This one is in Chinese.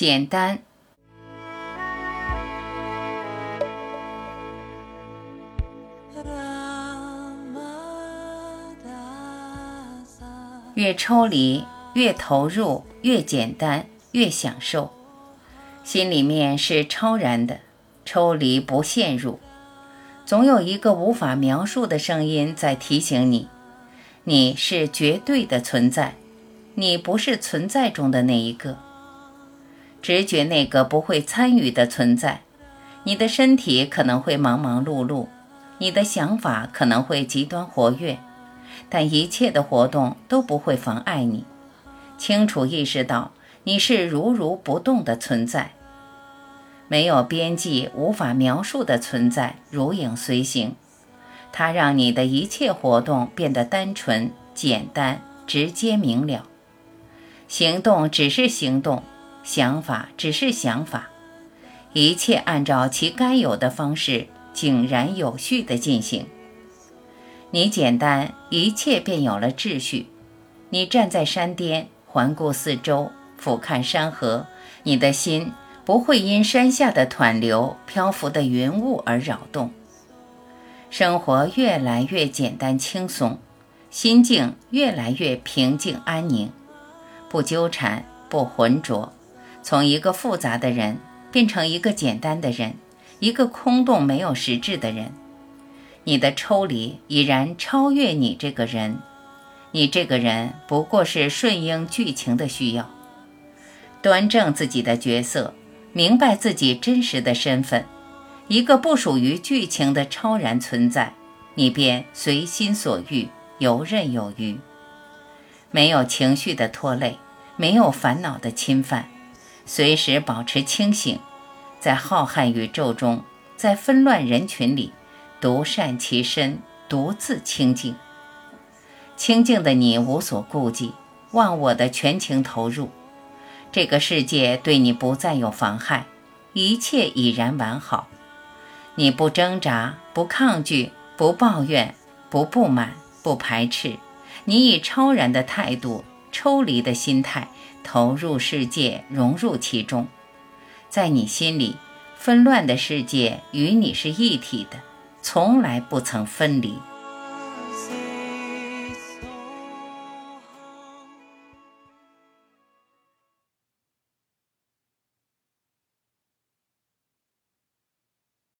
简单。越抽离，越投入，越简单，越享受。心里面是超然的，抽离不陷入。总有一个无法描述的声音在提醒你：你是绝对的存在，你不是存在中的那一个。直觉那个不会参与的存在，你的身体可能会忙忙碌碌，你的想法可能会极端活跃。但一切的活动都不会妨碍你，清楚意识到你是如如不动的存在，没有边际、无法描述的存在，如影随形。它让你的一切活动变得单纯、简单、直接、明了。行动只是行动，想法只是想法，一切按照其该有的方式，井然有序地进行。你简单，一切便有了秩序。你站在山巅，环顾四周，俯瞰山河，你的心不会因山下的湍流、漂浮的云雾而扰动。生活越来越简单轻松，心境越来越平静安宁，不纠缠，不浑浊，从一个复杂的人变成一个简单的人，一个空洞没有实质的人。你的抽离已然超越你这个人，你这个人不过是顺应剧情的需要，端正自己的角色，明白自己真实的身份，一个不属于剧情的超然存在，你便随心所欲，游刃有余，没有情绪的拖累，没有烦恼的侵犯，随时保持清醒，在浩瀚宇宙中，在纷乱人群里。独善其身，独自清净。清净的你无所顾忌，忘我的全情投入。这个世界对你不再有妨害，一切已然完好。你不挣扎，不抗拒，不抱怨，不不满，不排斥。你以超然的态度、抽离的心态投入世界，融入其中。在你心里，纷乱的世界与你是一体的。从来不曾分离。